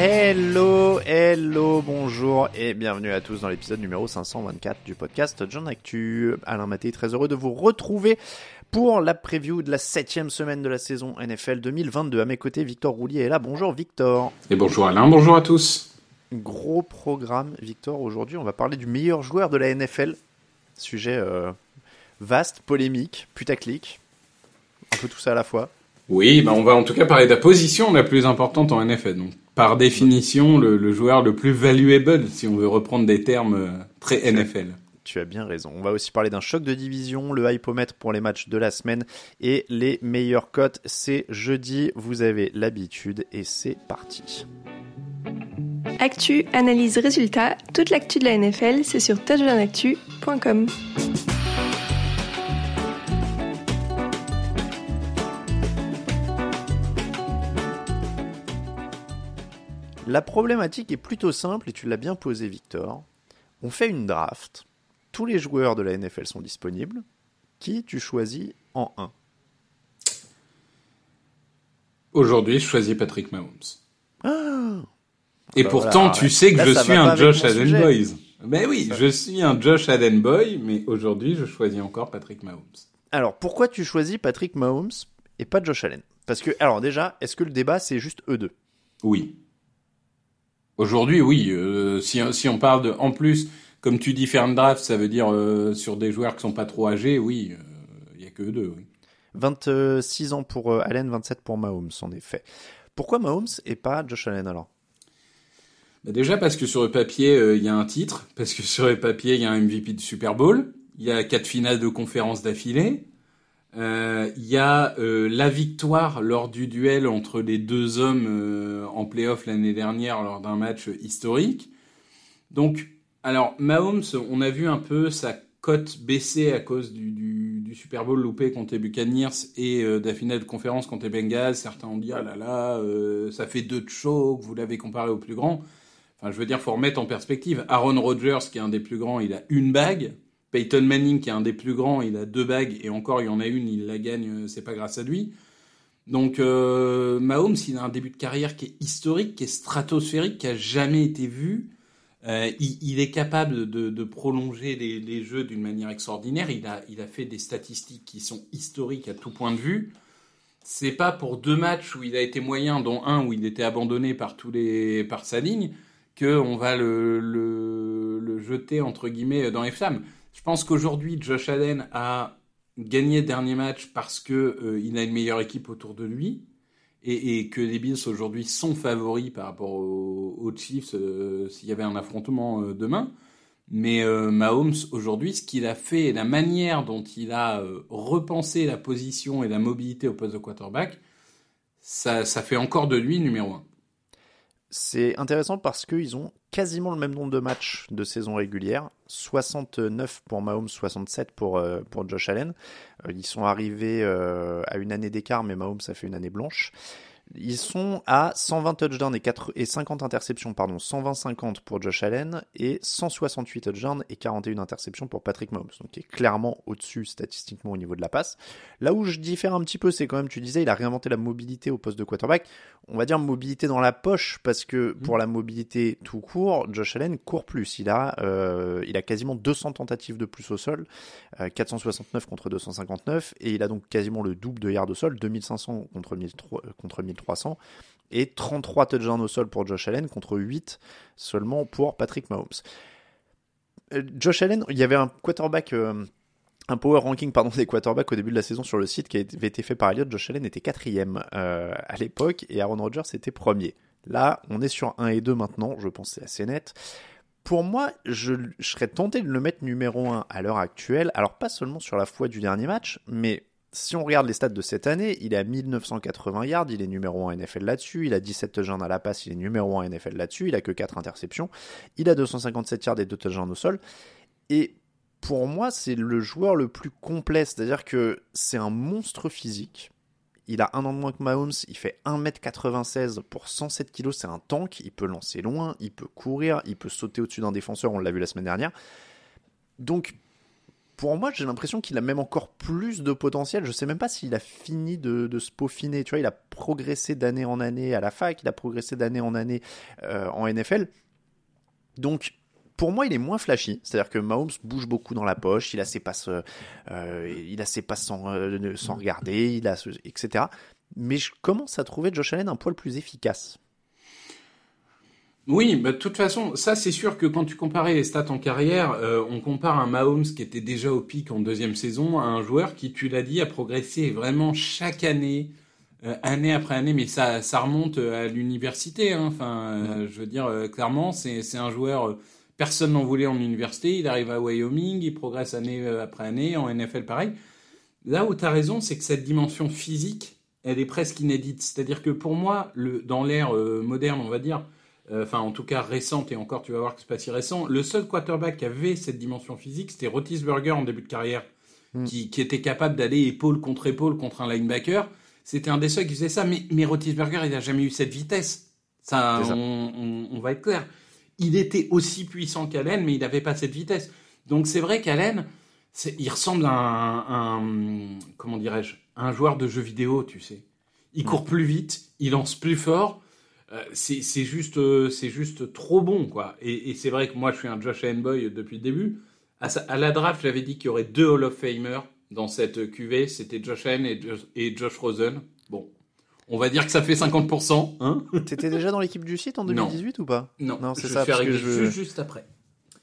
Hello, hello, bonjour et bienvenue à tous dans l'épisode numéro 524 du podcast John Actu. Alain Maté, très heureux de vous retrouver pour la preview de la septième semaine de la saison NFL 2022. À mes côtés, Victor Roulier est là. Bonjour Victor. Et bonjour Alain, bonjour à tous. Gros programme, Victor. Aujourd'hui, on va parler du meilleur joueur de la NFL. Sujet euh, vaste, polémique, putaclic. Un peu tout ça à la fois. Oui, bah on va en tout cas parler de la position la plus importante en NFL. Donc, par définition, le, le joueur le plus valuable, si on veut reprendre des termes euh, très NFL. Tu as bien raison. On va aussi parler d'un choc de division, le hypomètre pour les matchs de la semaine et les meilleures cotes. C'est jeudi, vous avez l'habitude et c'est parti. Actu, analyse, résultat, toute l'actu de la NFL, c'est sur touchdownactu.com. La problématique est plutôt simple et tu l'as bien posé, Victor. On fait une draft. Tous les joueurs de la NFL sont disponibles. Qui tu choisis en 1 Aujourd'hui, je choisis Patrick Mahomes. Ah Et bah pourtant, voilà, tu ouais. sais que Là, je suis un Josh Allen. Boys. Ben oui, je suis un Josh Allen Boy, mais aujourd'hui, je choisis encore Patrick Mahomes. Alors, pourquoi tu choisis Patrick Mahomes et pas Josh Allen? Parce que, alors déjà, est-ce que le débat c'est juste eux deux? Oui. Aujourd'hui, oui. euh, si, si on parle de, en plus, comme tu dis, faire draft, ça veut dire euh, sur des joueurs qui sont pas trop âgés, oui. Il y a que eux deux, oui. 26 ans pour euh, Allen, 27 pour Mahomes, en effet. Pourquoi Mahomes et pas Josh Allen alors? Bah déjà parce que sur le papier, euh, il y a un titre, parce que sur le papier, il y a un MVP du Super Bowl, il y a quatre finales de conférence d'affilée, euh, il y a euh, la victoire lors du duel entre les deux hommes euh, en playoff l'année dernière lors d'un match historique. Donc, alors Mahomes, on a vu un peu sa cote baisser à cause du, Super Bowl loupé contre les Buccaneers et euh, de la finale de conférence contre les Bengals. Certains ont dit ah là là, euh, ça fait deux de choc, vous l'avez comparé au plus grand. Enfin, je veux dire, faut remettre en perspective. Aaron Rodgers, qui est un des plus grands, il a une bague. Peyton Manning, qui est un des plus grands, il a deux bagues. Et encore, il y en a une, il la gagne, euh, c'est pas grâce à lui. Donc, euh, Mahomes, il a un début de carrière qui est historique, qui est stratosphérique, qui a jamais été vu. Euh, il, est capable de, prolonger les, jeux d'une manière extraordinaire. Il a, fait des statistiques qui sont historiques à tout point de vue. C'est pas pour deux matchs où il a été moyen, dont un où il était abandonné par tous les, par sa ligne, qu'on va le, le, le jeter entre guillemets dans les flammes. Je pense qu'aujourd'hui, Josh Allen a gagné le dernier match parce que euh, il a une meilleure équipe autour de lui et, que les Bills aujourd'hui sont favoris par rapport aux, Chiefs euh, s'il y avait un affrontement euh, demain. Mais euh, Mahomes aujourd'hui, ce qu'il a fait et la manière dont il a repensé la position et la mobilité au poste de quarterback, ça, ça fait encore de lui numéro 1. C'est intéressant parce qu'ils ont quasiment le même nombre de matchs de saison régulière. 69 pour Mahomes, 67 pour, euh, pour Josh Allen. Euh, ils sont arrivés euh, à une année d'écart, mais Mahomes a fait une année blanche. Ils sont à 120 touchdowns et, 4, et 50 interceptions, pardon, 120-50 pour Josh Allen et 168 touchdowns et 41 interceptions pour Patrick Mahomes. Donc il est clairement au-dessus statistiquement au niveau de la passe. Là où je diffère un petit peu, c'est quand même, tu disais, il a réinventé la mobilité au poste de quarterback. On va dire mobilité dans la poche parce que Mmh. pour la mobilité tout court, Josh Allen court plus. Il a, euh, il a quasiment 200 tentatives de plus au sol, euh, 469 contre 259 et il a donc quasiment le double de yards au sol, 2500 contre 1300 contre 1300 et 33 touchdowns au sol pour Josh Allen contre 8 seulement pour Patrick Mahomes. Euh, Josh Allen, il y avait un quarterback, euh, un power ranking pardon des quarterbacks au début de la saison sur le site qui avait été fait par Elliott. Josh Allen était quatrième euh, à l'époque et Aaron Rodgers était premier. Là, on est sur 1 et 2 maintenant, je pense c'est assez net. Pour moi, je, je serais tenté de le mettre numéro 1 à l'heure actuelle. Alors pas seulement sur la foi du dernier match, mais si on regarde les stats de cette année, il est à 1980 yards, il est numéro 1 NFL là-dessus, il a 17 touchdowns à la passe, il est numéro 1 NFL là-dessus, il a que 4 interceptions, il a 257 yards et 2 touchdowns au sol. Et pour moi, c'est le joueur le plus complet, c'est-à-dire que c'est un monstre physique. Il a un an de moins que Mahomes, il fait 1m96 pour 107 kg, c'est un tank, il peut lancer loin, il peut courir, il peut sauter au-dessus d'un défenseur, on l'a vu la semaine dernière. Donc, pour moi, j'ai l'impression qu'il a même encore plus de potentiel. Je sais même pas s'il a fini de, se peaufiner. Tu vois, il a progressé d'année en année à la fac, il a progressé d'année en année euh, en NFL. Donc, pour moi, il est moins flashy. C'est-à-dire que Mahomes bouge beaucoup dans la poche, il a ses passes, euh, il a ses passes sans, euh, regarder, il a, etc. Mais je commence à trouver Josh Allen un poil plus efficace. Oui, bah, de toute façon, ça c'est sûr que quand tu comparais les stats en carrière, euh, on compare un Mahomes qui était déjà au pic en deuxième saison à un joueur qui, tu l'as dit, a progressé vraiment chaque année, euh, année après année, mais ça, ça remonte à l'université. Hein. Enfin, euh, je veux dire, clairement, c'est, un joueur, personne n'en voulait en université, il arrive à Wyoming, il progresse année après année, en NFL pareil. Là où tu as raison, c'est que cette dimension physique, elle est presque inédite. C'est-à-dire que pour moi, le, dans l'ère moderne, on va dire, enfin en tout cas récente, et encore tu vas voir que c'est pas si récent, le seul quarterback qui avait cette dimension physique, c'était Rotisberger en début de carrière, mm. qui, qui, était capable d'aller épaule contre épaule contre un linebacker. C'était un des seuls qui faisait ça, mais, mais Rotisberger, il n'a jamais eu cette vitesse. Ça, ça. On, on, on, va être clair. Il était aussi puissant qu'Allen, mais il n'avait pas cette vitesse. Donc c'est vrai qu'Allen, il ressemble à un, un comment dirais-je, un joueur de jeux vidéo, tu sais. Il court plus vite, il lance plus fort. Euh, c'est juste, euh, c'est juste trop bon, quoi. Et, et c'est vrai que moi, je suis un Josh boy depuis le début. À, à la draft, j'avais dit qu'il y aurait deux Hall of Famers dans cette QV. C'était Josh Allen et, Josh, et Josh Rosen. Bon, on va dire que ça fait 50%. Hein T'étais déjà dans l'équipe du site en 2018 non. ou pas? Non, non c'est ça. Parce que je... juste après.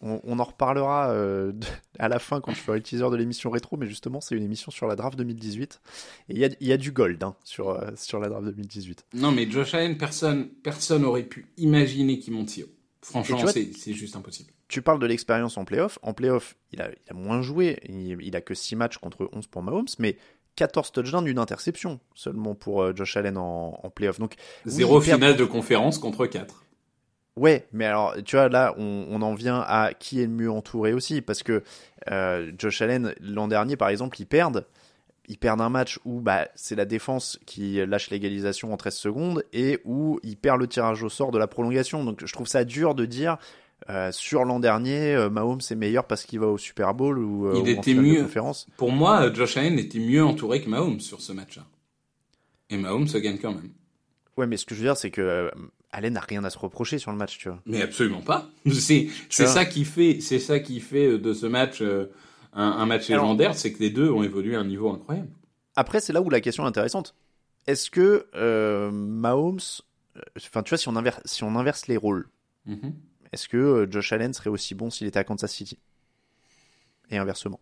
On, on, en reparlera euh, à la fin quand je ferai le teaser de l'émission rétro, mais justement, c'est une émission sur la draft 2018. Et il y a, y a, du gold hein, sur, euh, sur la draft 2018. Non, mais Josh Allen, personne personne aurait pu imaginer qu'il monte si haut. Franchement, c'est juste impossible. Tu parles de l'expérience en playoff. En playoff, il a, il a moins joué. Il, il, a que 6 matchs contre 11 pour Mahomes, mais 14 touchdowns, une interception seulement pour euh, Josh Allen en, en playoff. Donc, Zéro oui, finale perd... de conférence contre 4. Ouais, mais alors, tu vois, là, on, on, en vient à qui est le mieux entouré aussi, parce que euh, Josh Allen, l'an dernier, par exemple, ils perdent. Ils perdent un match où bah, c'est la défense qui lâche l'égalisation en 13 secondes et où ils perdent le tirage au sort de la prolongation. Donc je trouve ça dur de dire euh, sur l'an dernier, euh, Mahomes est meilleur parce qu'il va au Super Bowl ou, il ou était mieux. conférence. Pour moi, Josh Allen était mieux entouré que Mahomes sur ce match-là. Et Mahomes se gagne quand même. Ouais, mais ce que je veux dire, c'est que euh, Allen n'a rien à se reprocher sur le match, tu vois. Mais absolument pas. C'est ça qui fait c'est ça qui fait de ce match euh, un, un, match légendaire, c'est que les deux ont évolué à un niveau incroyable. Après, c'est là où la question est intéressante. Est-ce que euh, Mahomes, enfin, tu vois, si on inverse, si on inverse les rôles, mm -hmm. est-ce que Josh Allen serait aussi bon s'il était à Kansas City? Et inversement.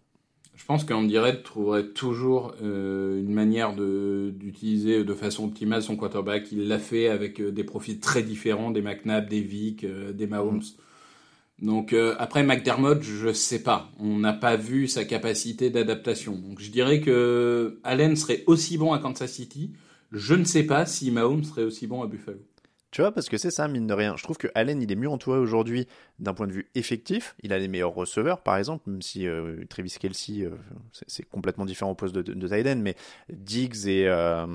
Je pense qu'Andy Reid trouverait toujours euh, une manière d'utiliser de, façon optimale son quarterback. Il l'a fait avec euh, des profils très différents, des McNabb, des Vic, euh, des Mahomes. Mm. Donc euh, après McDermott, je sais pas. On n'a pas vu sa capacité d'adaptation. Donc je dirais que Allen serait aussi bon à Kansas City. Je ne sais pas si Mahomes serait aussi bon à Buffalo. Tu vois, parce que c'est ça, mine de rien. Je trouve que Allen, il est mieux entouré aujourd'hui d'un point de vue effectif. Il a les meilleurs receveurs, par exemple, même si euh, Travis Kelsey, euh, c'est complètement différent au poste de, de, de mais Diggs et, euh,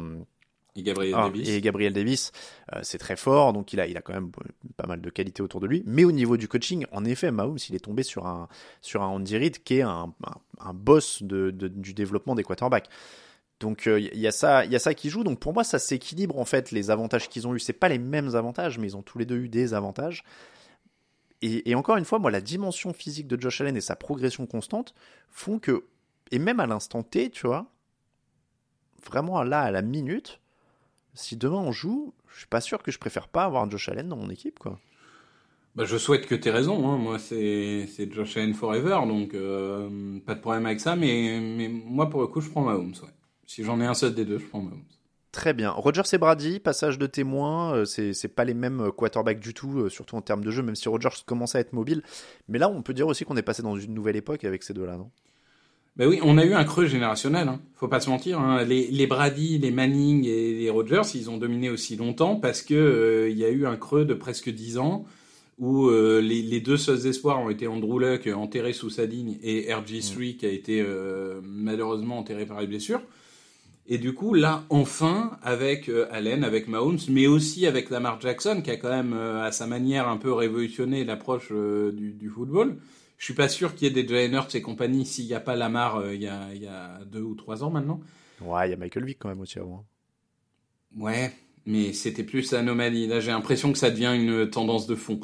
et Gabriel ah, Davis, et Gabriel Davis c'est très fort, donc il a, il a quand même pas mal de qualité autour de lui. Mais au niveau du coaching, en effet, Mahomes, il est tombé sur un, sur un Andy Reid qui est un, un, un boss de, du développement des quarterbacks. Donc il euh, y a ça, il y a ça qui joue. Donc pour moi, ça s'équilibre en fait les avantages qu'ils ont eu. C'est pas les mêmes avantages, mais ils ont tous les deux eu des avantages. Et, encore une fois, moi, la dimension physique de Josh Allen et sa progression constante font que, et même à l'instant T, tu vois, vraiment là à la minute, si demain on joue, je suis pas sûr que je préfère pas avoir Josh Allen dans mon équipe, quoi. Bah, je souhaite que tu aies raison. Hein. Moi, c'est Josh Allen forever, donc euh, pas de problème avec ça. Mais, moi, pour le coup, je prends Mahomes. Ouais. Si j'en ai un seul des deux, je prends Mahomes. Très bien. Rogers et Brady, passage de témoin, euh, c'est, pas les mêmes euh, quarterbacks du tout, euh, surtout en termes de jeu, même si Rogers commence à être mobile. Mais là, on peut dire aussi qu'on est passé dans une nouvelle époque avec ces deux-là, non? Ben oui, on a eu un creux générationnel, hein. faut pas se mentir. Hein. Les, les, Brady, les Manning et les Rogers, ils ont dominé aussi longtemps parce que il y a eu un creux de presque 10 ans où les, les, deux seuls espoirs ont été Andrew Luck enterré sous sa ligne et RG3 qui a été malheureusement enterré par les blessures. Et du coup, là, enfin, avec euh, Allen, avec Mahomes, mais aussi avec Lamar Jackson, qui a quand même, euh, à sa manière, un peu révolutionné l'approche euh, du, du, football. Je suis pas sûr qu'il y ait des Hurts et compagnie s'il n'y a pas Lamar il y, a, il y a deux ou trois ans maintenant. Ouais, il y a Michael Vick quand même aussi avant. Ouais, mais c'était plus anomalie. Là, j'ai l'impression que ça devient une tendance de fond.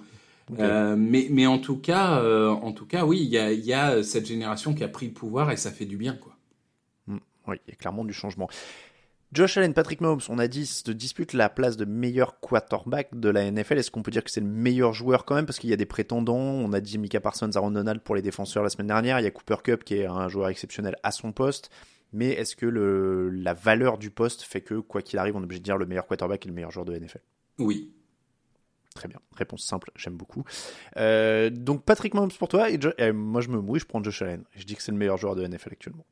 mais, mais en tout cas, en tout cas, oui, il y a, y a cette génération qui a pris le pouvoir et ça fait du bien, quoi. Oui, il y a clairement du changement. Josh Allen, Patrick Mahomes, on a dit, se dispute la place de meilleur quarterback de la NFL. Est-ce qu'on peut dire que c'est le meilleur joueur quand même? Parce qu'il y a des prétendants. On a dit Mika Parsons, Aaron Donald pour les défenseurs la semaine dernière. Il y a Cooper Cup qui est un joueur exceptionnel à son poste. Mais est-ce que le, la valeur du poste fait que, quoi qu'il arrive, on est obligé de dire le meilleur quarterback est le meilleur joueur de la NFL Oui. Très bien. Réponse simple, j'aime beaucoup. Euh, donc Patrick Mahomes pour toi. Et, et moi je me mouille, je prends Josh Allen. Je dis que c'est le meilleur joueur de la NFL actuellement.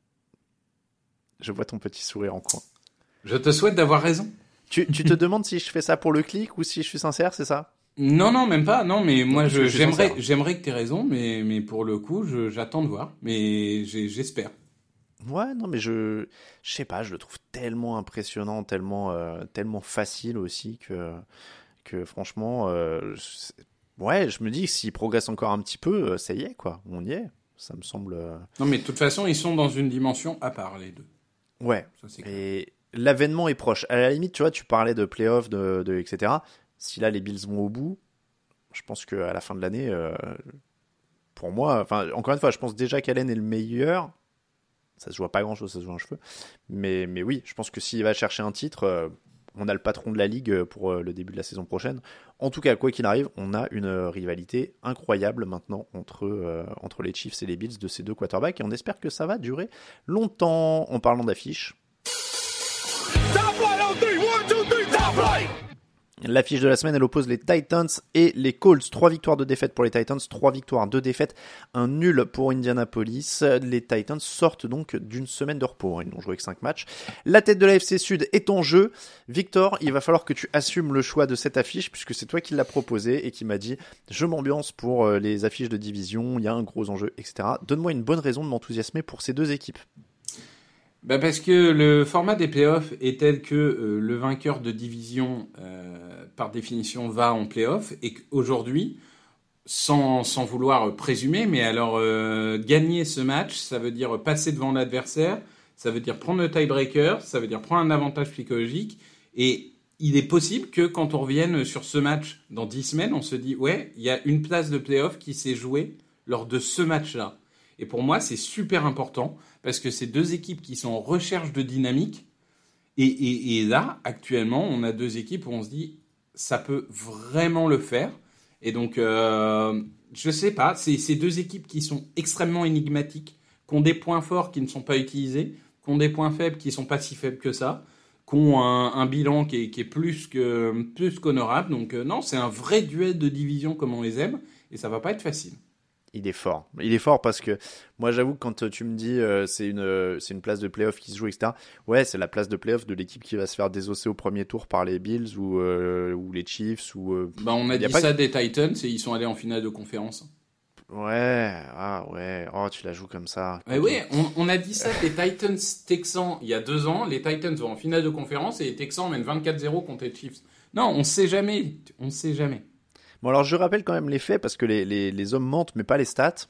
Je vois ton petit sourire en coin. Je te souhaite d'avoir raison. Tu, te demandes si je fais ça pour le clic ou si je suis sincère, c'est ça? Non, non, même pas. Non, mais moi, j'aimerais, j'aimerais que tu aies raison, mais, mais pour le coup, j'attends de voir. Mais j'espère. Ouais, non, mais je, je sais pas, je le trouve tellement impressionnant, tellement, euh, tellement facile aussi que, que franchement, euh, ouais, je me dis que s'il progresse encore un petit peu, euh, ça y est, quoi, on y est. Ça me semble. Non, mais de toute façon, ils sont dans une dimension à part les deux. Ouais. et l'avènement est proche. À la limite, tu vois, tu parlais de playoffs, de, de, etc. Si là les Bills vont au bout, je pense qu'à la fin de l'année, euh, pour moi, enfin, encore une fois, je pense déjà qu'Allen est le meilleur. Ça se joue pas grand chose, ça se joue un cheveu. Mais, mais oui, je pense que s'il va chercher un titre, euh, on a le patron de la ligue pour euh, le début de la saison prochaine. En tout cas, quoi qu'il arrive, on a une rivalité incroyable maintenant entre, euh, entre les Chiefs et les Bills de ces deux quarterbacks et on espère que ça va durer longtemps. En parlant d'affiches. L'affiche de la semaine, elle oppose les Titans et les Colts. Trois victoires, de défaites pour les Titans, trois victoires, deux défaites, un nul pour Indianapolis. Les Titans sortent donc d'une semaine de repos. Ils n'ont joué que cinq matchs. La tête de la FC Sud est en jeu. Victor, il va falloir que tu assumes le choix de cette affiche puisque c'est toi qui l'as proposé et qui m'a dit je m'ambiance pour euh, les affiches de division, il y a un gros enjeu, etc. Donne-moi une bonne raison de m'enthousiasmer pour ces deux équipes. Bah parce que le format des playoffs est tel que euh, le vainqueur de division, euh, par définition, va en playoff et qu'aujourd'hui, sans, sans vouloir présumer, mais alors euh, gagner ce match, ça veut dire passer devant l'adversaire, ça veut dire prendre le tiebreaker, ça veut dire prendre un avantage psychologique et il est possible que quand on revienne sur ce match dans dix semaines, on se dit ouais, il y a une place de playoff qui s'est jouée lors de ce match-là. Et pour moi, c'est super important parce que c'est deux équipes qui sont en recherche de dynamique. Et, là, actuellement, on a deux équipes où on se dit, ça peut vraiment le faire. Et donc, euh, je sais pas, c'est ces deux équipes qui sont extrêmement énigmatiques, qui ont des points forts qui ne sont pas utilisés, qui ont des points faibles qui ne sont pas si faibles que ça, qui ont un, bilan qui est, plus plus qu'honorable. Donc euh, non, c'est un vrai duel de division comme on les aime, et ça va pas être facile. Il est fort. Il est fort parce que moi, j'avoue que quand tu me dis euh, c'est une, euh, c'est une place de playoff qui se joue, etc. Ouais, c'est la place de playoff de l'équipe qui va se faire désosser au premier tour par les Bills ou, euh, ou les Chiefs. Ou, euh, Bah, on a dit ça des Titans et ils sont allés en finale de conférence. Ouais, ah ouais. Oh, tu la joues comme ça. Ouais, ouais, on, on a dit ça des Titans Texans il y a deux ans. Les Titans vont en finale de conférence et les Texans mènent 24-0 contre les Chiefs. Non, on sait jamais. On sait jamais. Bon, alors je rappelle quand même les faits parce que les, les, les hommes mentent, mais pas les stats.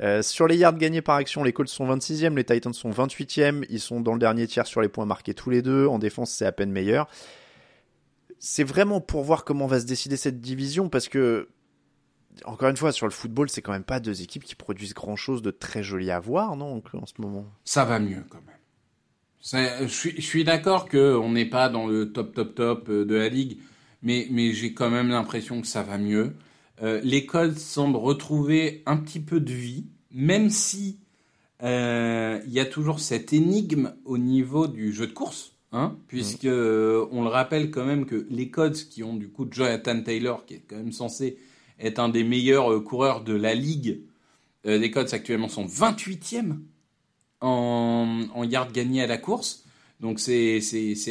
Euh, sur les yards gagnés par action, les Colts sont 26e, les Titans sont 28e. Ils sont dans le dernier tiers sur les points marqués tous les deux. En défense, c'est à peine meilleur. C'est vraiment pour voir comment va se décider cette division parce que, encore une fois, sur le football, c'est quand même pas deux équipes qui produisent grand chose de très joli à voir, non, en ce moment? Ça va mieux quand même. Je suis, je suis d'accord qu'on n'est pas dans le top, top, top euh, de la ligue, mais, j'ai quand même l'impression que ça va mieux. Euh, les Colts semblent retrouver un petit peu de vie, même si euh, il y a toujours cette énigme au niveau du jeu de course, hein, puisque euh, on le rappelle quand même que les Colts qui ont du coup Jonathan Taylor, qui est quand même censé être un des meilleurs euh, coureurs de la ligue, les Colts actuellement sont 28e en, en yards gagnés à la course. Donc c'est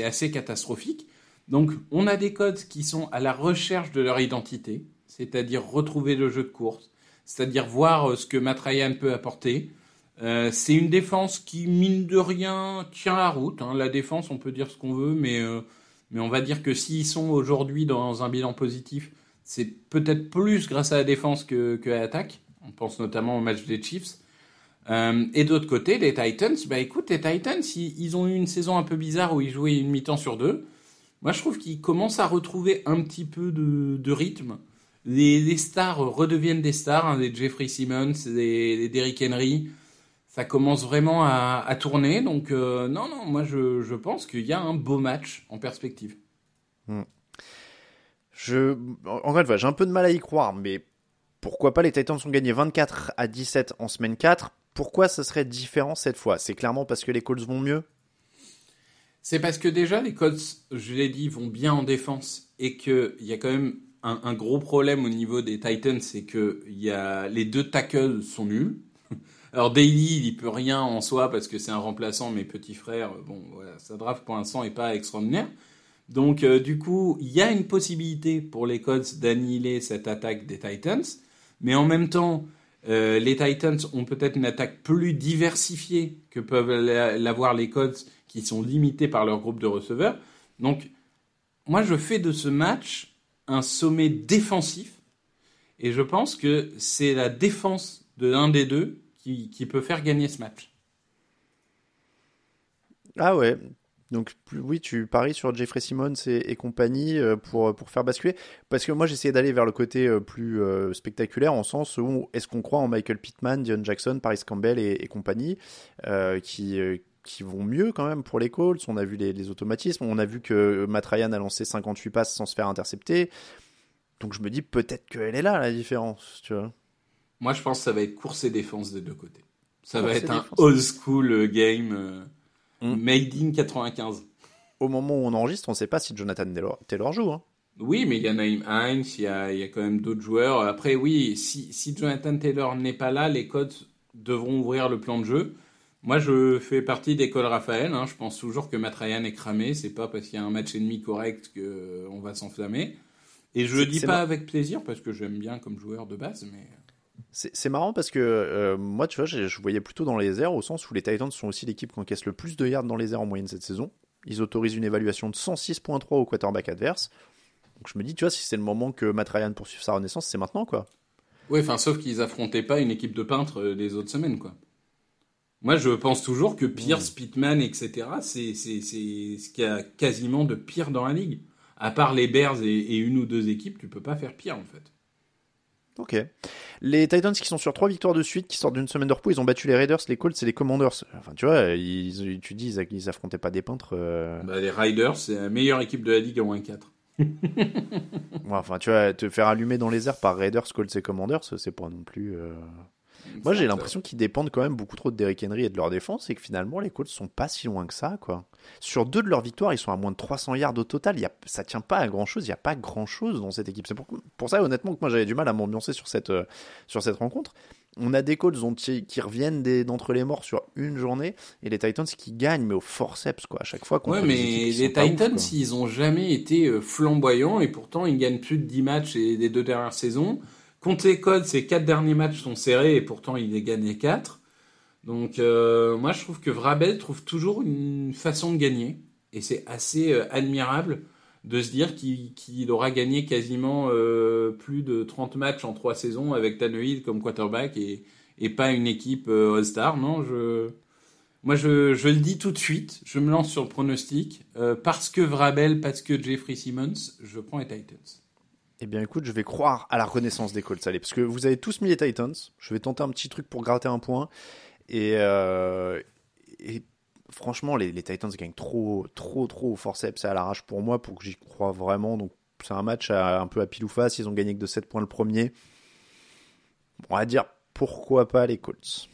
assez catastrophique. Donc on a des codes qui sont à la recherche de leur identité, c'est-à-dire retrouver le jeu de course, c'est-à-dire voir euh, ce que Matt Ryan peut apporter. Euh, c'est une défense qui, mine de rien, tient la route. hein. La défense, on peut dire ce qu'on veut, mais, euh, mais on va dire que s'ils sont aujourd'hui dans un bilan positif, c'est peut-être plus grâce à la défense que, à l'attaque. On pense notamment au match des Chiefs. Et d'autre côté, les Titans, bah écoute, les Titans, ils, ils ont eu une saison un peu bizarre où ils jouaient une mi-temps sur deux. Moi, je trouve qu'ils commencent à retrouver un petit peu de, rythme. Les, les stars redeviennent des stars, hein, des Jeffrey Simmons, des Derrick Henry. Ça commence vraiment à, tourner. Donc, euh, non, non, moi, je, je pense qu'il y a un beau match en perspective. Je, une fois, j'ai un peu de mal à y croire, mais pourquoi pas les Titans ont gagné 24 à 17 en semaine 4 Pourquoi ce serait différent cette fois? C'est clairement parce que les Colts vont mieux? C'est parce que déjà, les Colts, je l'ai dit, vont bien en défense et qu'il y a quand même un, gros problème au niveau des Titans, c'est que les deux tackles sont nuls. Alors Daly, il peut rien en soi parce que c'est un remplaçant, mais petit frère, bon, voilà, sa draft pour l'instant est pas extraordinaire. Donc euh, du coup, il y a une possibilité pour les Colts d'annihiler cette attaque des Titans, mais en même temps, euh, les Titans ont peut-être une attaque plus diversifiée que peuvent la- l'avoir les Colts, qui sont limités par leur groupe de receveurs. Donc, moi, je fais de ce match un sommet défensif, et je pense que c'est la défense de l'un des deux qui, qui peut faire gagner ce match. Ah ouais. Donc oui, tu paries sur Jeffrey Simmons et, compagnie euh, pour, pour faire basculer. Parce que moi j'essayais d'aller vers le côté euh, plus euh, spectaculaire en sens où est-ce qu'on croit en Michael Pittman, Dion Jackson, Paris Campbell et, compagnie qui, qui vont mieux quand même pour les Colts. On a vu les, les automatismes, on a vu que Matt Ryan a lancé 58 passes sans se faire intercepter. Donc je me dis peut-être qu'elle est là la différence, tu vois. Moi, je pense que ça va être course et défense des deux côtés. Ça va Course être un old school euh, game euh, Mm. made in 95. Au moment où on enregistre, on ne sait pas si Jonathan Taylor, Taylor joue. Hein. Oui, mais il y a Naïm Hines, il y a, il y a quand même d'autres joueurs. Après, oui, si, si Jonathan Taylor n'est pas là, les Colts devront ouvrir le plan de jeu. Moi, je fais partie d'école Raphaël. hein. Je pense toujours que Matt Ryan est cramé. C'est pas parce qu'il y a un match et demi correct qu'on va s'enflammer. Et je le dis pas avec plaisir parce que j'aime bien comme joueur de base, mais C'est c'est marrant parce que euh, moi, tu vois, je, je voyais plutôt dans les airs au sens où les Titans sont aussi l'équipe qui encaisse le plus de yards dans les airs en moyenne cette saison. Ils autorisent une évaluation de 106.3 au quarterback adverse. Donc je me dis, tu vois, si c'est le moment que Matt Ryan poursuive sa renaissance, c'est maintenant, quoi. Ouais, enfin, sauf qu'ils affrontaient pas une équipe de peintres euh, les autres semaines, quoi. Moi, je pense toujours que Pierce, Pittman, etc., c'est, ce qu'il y a quasiment de pire dans la ligue. À part les Bears et, et une ou deux équipes, tu peux pas faire pire, en fait. Ok. Les Titans qui sont sur trois victoires de suite, qui sortent d'une semaine de repos, ils ont battu les Raiders, les Colts et les Commanders. Enfin, tu vois, ils, tu dis, ils, ils affrontaient pas des peintres. euh, Bah, les Riders, c'est la meilleure équipe de la ligue en moins 4. ouais, enfin, tu vois, te faire allumer dans les airs par Raiders, Colts et Commanders, c'est pas non plus. euh, Moi, j'ai l'impression qu'ils dépendent quand même beaucoup trop de Derrick Henry et de leur défense, et que finalement, les Colts sont pas si loin que ça, quoi. Sur deux de leurs victoires, ils sont à moins de 300 yards au total. Il y a, ça tient pas à grand chose. Il y a pas grand chose dans cette équipe. C'est pour, pour ça, honnêtement, que moi, j'avais du mal à m'ambiancer sur cette, euh, sur cette rencontre. On a des Colts qui reviennent d'entre les morts sur une journée et les Titans qui gagnent, mais au forceps, quoi, à chaque fois. Ouais, mais les Titans, ils ont jamais été euh, flamboyants et pourtant ils gagnent plus de 10 matchs des deux dernières saisons. Les Colts, ces quatre derniers matchs sont serrés et pourtant il les gagné 4. Donc euh, moi je trouve que Vrabel trouve toujours une façon de gagner et c'est assez euh, admirable de se dire qu'il aura gagné quasiment euh, plus de 30 matchs en trois saisons avec Tannehill comme quarterback et, et pas une équipe All-Star. Non, je, moi je, je, le dis tout de suite, je me lance sur le pronostic parce que Vrabel, parce que Jeffrey Simmons, je prends les Titans. Eh bien, écoute, je vais croire à la renaissance des Colts, allez, parce que vous avez tous mis les Titans. Je vais tenter un petit truc pour gratter un point. Et, euh, franchement, les, Titans gagnent trop, trop, trop au forceps et à l'arrache pour moi, pour que j'y croie vraiment. Donc, c'est un match un peu à pile ou face. Ils ont gagné que de 7 points le premier. On va dire pourquoi pas les Colts.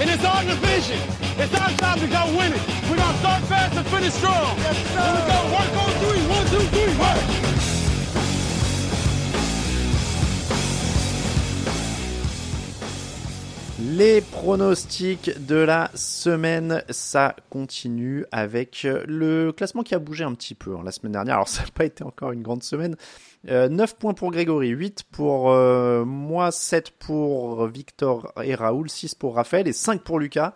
And it's our division. It's our time to go win it. We're gonna start fast and finish strong. Yes, sir. Here we go. Work on three. One, two, three. Work. Les pronostics de la semaine, ça continue avec le classement qui a bougé un petit peu hein, la semaine dernière. Alors ça n'a pas été encore une grande semaine, 9 euh, points pour Grégory, 8 pour euh, moi, 7 pour Victor et Raoul, 6 pour Raphaël et 5 pour Lucas.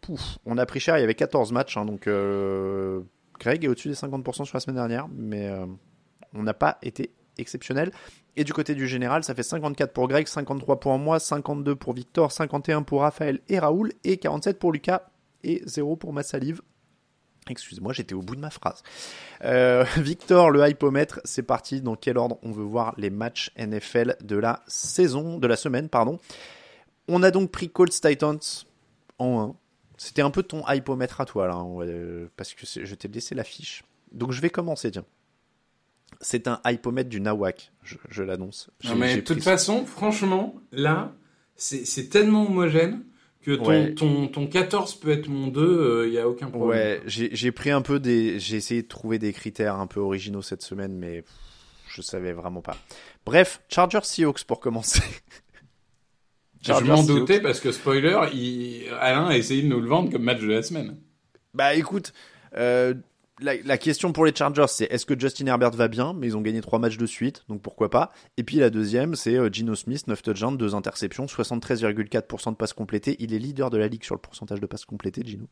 Pouf, on a pris cher, il y avait 14 matchs, hein, donc euh, Greg est au-dessus des 50% sur la semaine dernière, mais on n'a pas été exceptionnel. Et du côté du général, ça fait 54 pour Greg, 53 pour moi, 52 pour Victor, 51 pour Raphaël et Raoul, et 47 pour Lucas, et 0 pour ma salive. Excusez-moi, j'étais au bout de ma phrase. Euh, Victor, le hypomètre, c'est parti. Dans quel ordre on veut voir les matchs NFL de la saison, de la semaine, pardon. On a donc pris Colts Titans en 1. C'était un peu ton hypomètre à toi, là, hein, parce que je t'ai laissé l'affiche. Donc je vais commencer, tiens. C'est un hypomètre du Nawak, je, l'annonce. mais de toute façon, franchement, là, c'est tellement homogène que ton, ton, 14 peut être mon 2, il euh, n'y a aucun problème. Ouais, j'ai pris un peu des. J'ai essayé de trouver des critères un peu originaux cette semaine, mais je savais vraiment pas. Bref, Chargers Seahawks pour commencer. je m'en doutais parce que spoiler, Alain a essayé de nous le vendre comme match de la semaine. Bah écoute, euh, la, question pour les Chargers, c'est est-ce que Justin Herbert va bien? Mais ils ont gagné trois matchs de suite, donc pourquoi pas? Et puis la deuxième, c'est euh, Gino Smith, 9 touchdowns, 2 interceptions, 73,4% de passes complétées. Il est leader de la ligue sur le pourcentage de passes complétées, Gino.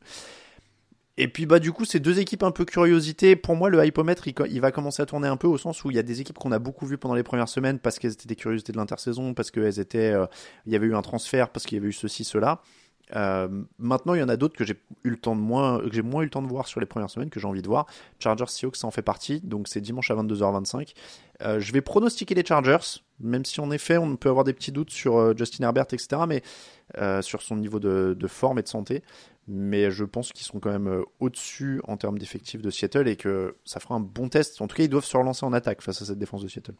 Et puis bah du coup, ces deux équipes un peu curiosité. Pour moi, le hypomètre, il, va commencer à tourner un peu au sens où il y a des équipes qu'on a beaucoup vues pendant les premières semaines parce qu'elles étaient des curiosités de l'intersaison, parce qu'elles étaient, euh, il y avait eu un transfert, parce qu'il y avait eu ceci, cela. Euh, maintenant, il y en a d'autres que j'ai eu le temps de moins, que j'ai moins eu le temps de voir sur les premières semaines, que j'ai envie de voir. Chargers Seahawks, ça en fait partie. Donc c'est dimanche à 22h25. Euh, je vais pronostiquer les Chargers, même si en effet on peut avoir des petits doutes sur euh, Justin Herbert, etc. Mais sur son niveau de, de, forme et de santé. Mais je pense qu'ils sont quand même au-dessus en termes d'effectifs de Seattle et que ça fera un bon test. En tout cas, ils doivent se relancer en attaque face à cette défense de Seattle.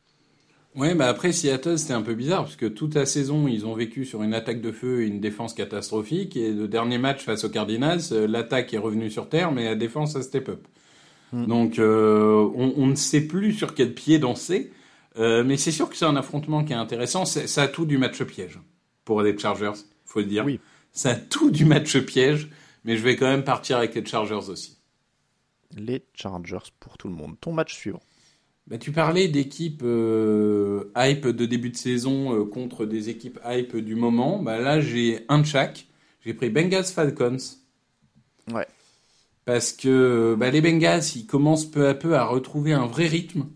Ouais, bah après Seattle c'était un peu bizarre parce que toute la saison ils ont vécu sur une attaque de feu et une défense catastrophique et le dernier match face aux Cardinals, euh, l'attaque est revenue sur terre mais la défense a step up. Donc euh, on, ne sait plus sur quel pied danser, euh, mais c'est sûr que c'est un affrontement qui est intéressant. ça a tout du match piège pour les Chargers, faut le dire. Oui. Ça a tout du match piège, mais je vais quand même partir avec les Chargers aussi. Les Chargers pour tout le monde. Ton match suivant. Bah, tu parlais d'équipes euh, hype de début de saison euh, contre des équipes hype du moment. Bah, là, j'ai un de chaque. J'ai pris Bengals Falcons. Ouais. Parce que bah, les Bengals, ils commencent peu à peu à retrouver un vrai rythme